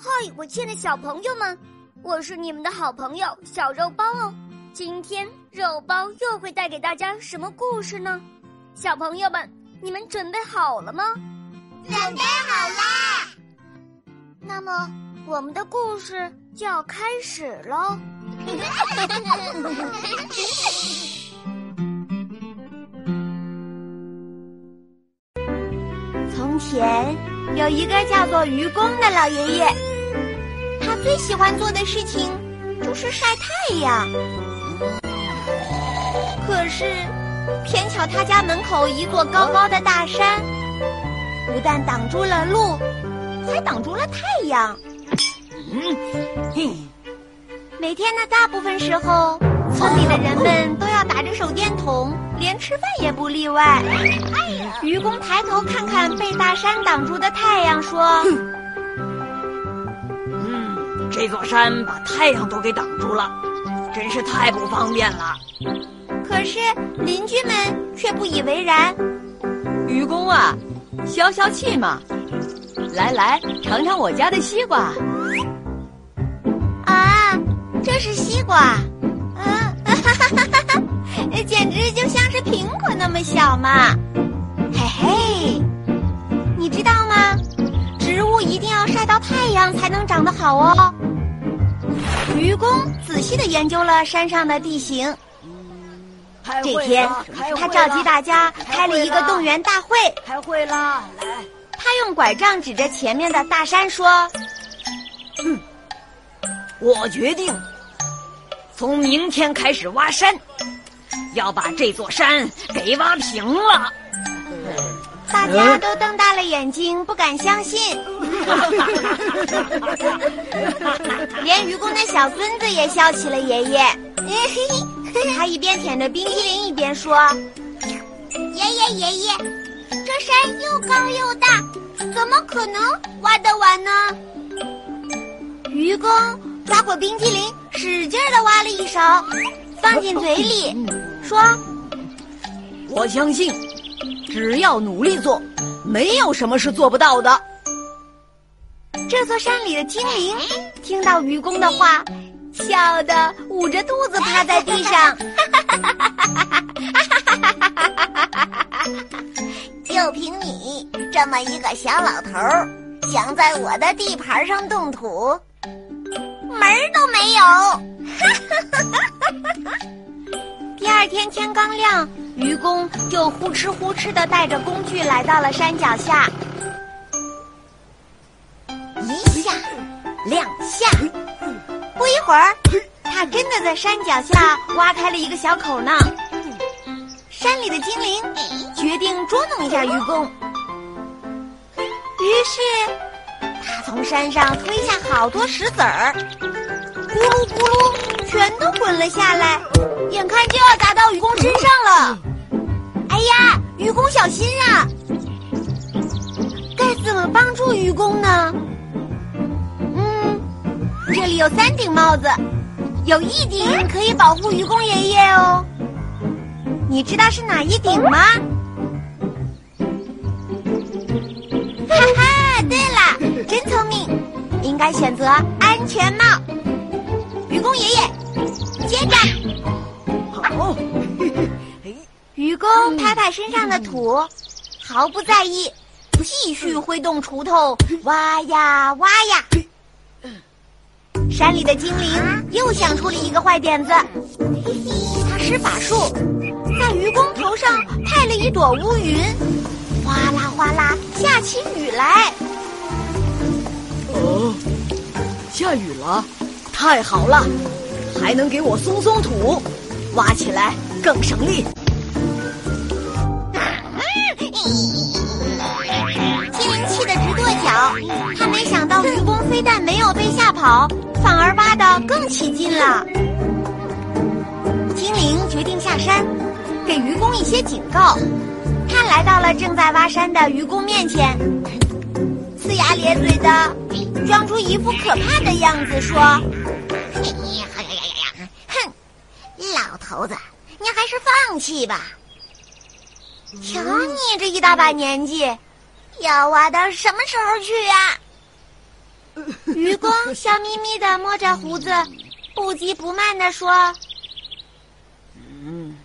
嗨，我亲爱的小朋友们，我是你们的好朋友小肉包哦。今天肉包又会带给大家什么故事呢？小朋友们，你们准备好了吗？准备好啦！那么，我们的故事就要开始喽。从前有一个叫做愚公的老爷爷，他最喜欢做的事情就是晒太阳。可是，偏巧他家门口一座高高的大山，不但挡住了路，还挡住了太阳。嗯，嘿，每天的大部分时候，村里的人们都要打着手电筒，连吃饭也不例外。愚公抬头看看被大山挡住的太阳，说：“嗯，这座山把太阳都给挡住了，真是太不方便了。”可是邻居们却不以为然。愚公啊，消消气嘛！来来，尝尝我家的西瓜。啊，这是西瓜，嗯，哈哈哈哈哈，简直就像是苹果那么小嘛！嘿嘿，你知道吗？植物一定要晒到太阳才能长得好哦。愚公仔细的研究了山上的地形。这天，他召集大家开了一个动员大会。开会啦！来，他用拐杖指着前面的大山说：“嗯，我决定从明天开始挖山，要把这座山给挖平了。”大家都瞪大了眼睛，不敢相信。连愚公的小孙子也笑起了爷爷。他一边舔着冰激凌，一边说：“爷爷爷爷，这山又高又大，怎么可能挖得完呢？”愚公抓过冰激凌，使劲的挖了一勺，放进嘴里，说：“我相信，只要努力做，没有什么是做不到的。”这座山里的精灵听到愚公的话。笑得捂着肚子趴在地上，就凭你这么一个小老头儿，想在我的地盘上动土，门儿都没有！第二天天刚亮，愚公就呼哧呼哧的带着工具来到了山脚下，一下，两下。不一会儿，他真的在山脚下挖开了一个小口呢。山里的精灵决定捉弄一下愚公，于是他从山上推下好多石子儿，咕噜咕噜，全都滚了下来，眼看就要砸到愚公身上了。哎呀，愚公小心啊！该怎么帮助愚公呢？嗯这里有三顶帽子，有一顶可以保护愚公爷爷哦。你知道是哪一顶吗？哈哈，对了，真聪明，应该选择安全帽。愚公爷爷，接着。好。愚公拍拍身上的土，毫不在意，继续挥动锄头挖呀挖呀。山里的精灵又想出了一个坏点子，他施法术，在愚公头上派了一朵乌云，哗啦哗啦下起雨来。哦，下雨了，太好了，还能给我松松土，挖起来更省力。到愚公非但没有被吓跑。反而挖的更起劲了。精灵决定下山，给愚公一些警告。他来到了正在挖山的愚公面前，呲牙咧嘴的，装出一副可怕的样子，说：“呀呀呀呀呀！哼，老头子，你还是放弃吧。瞧你这一大把年纪，要挖到什么时候去呀？” 愚公笑眯眯的摸着胡子，不急不慢的说：“嗯，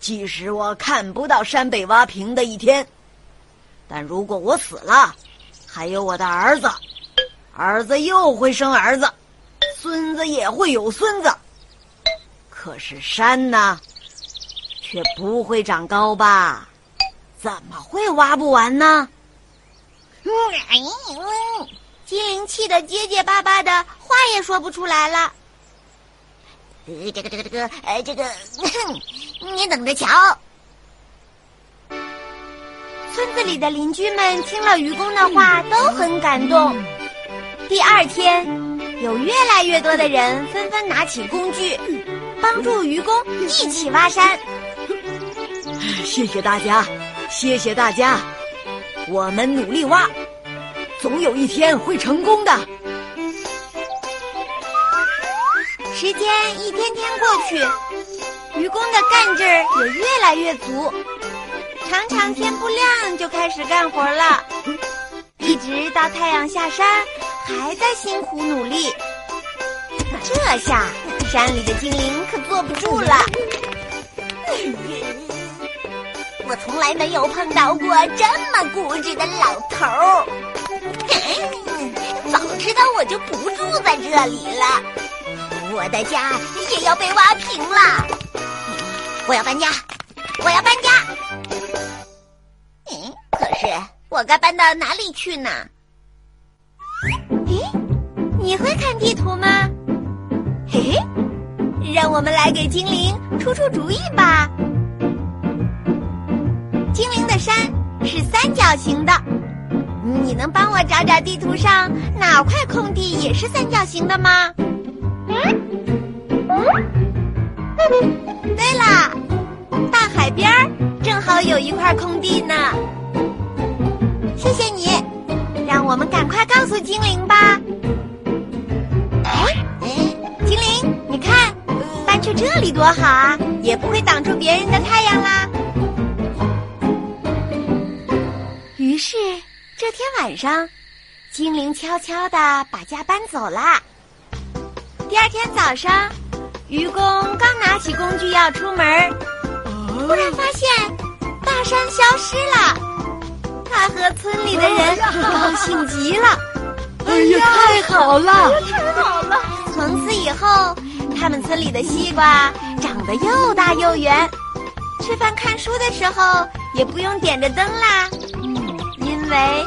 即使我看不到山被挖平的一天，但如果我死了，还有我的儿子，儿子又会生儿子，孙子也会有孙子。可是山呢，却不会长高吧？怎么会挖不完呢？”嗯，精灵气得结结巴巴的，话也说不出来了。呃，这个这个这个，呃，这个，你等着瞧。村子里的邻居们听了愚公的话，都很感动。第二天，有越来越多的人纷纷拿起工具，帮助愚公一起挖山。谢谢大家，谢谢大家。我们努力挖，总有一天会成功的。时间一天天过去，愚公的干劲儿也越来越足，常常天不亮就开始干活了，一直到太阳下山，还在辛苦努力。这下山里的精灵可坐不住了。我从来没有碰到过这么固执的老头儿。这里了，我的家也要被挖平了。我要搬家，我要搬家。嗯，可是我该搬到哪里去呢？咦，你会看地图吗？嘿嘿，让我们来给精灵出出主意吧。精灵的山是三角形的，你能帮我找找地图上哪块空地也是三角形的吗？对了，大海边正好有一块空地呢。谢谢你，让我们赶快告诉精灵吧。哎，精灵，你看，搬去这里多好啊，也不会挡住别人的太阳啦。于是这天晚上，精灵悄悄地把家搬走了。第二天早上，愚公刚拿起工具要出门，突然发现大山消失了。他和村里的人高兴极了。哎呀，太好了！太好了！从此以后，他们村里的西瓜长得又大又圆，吃饭看书的时候也不用点着灯啦。因为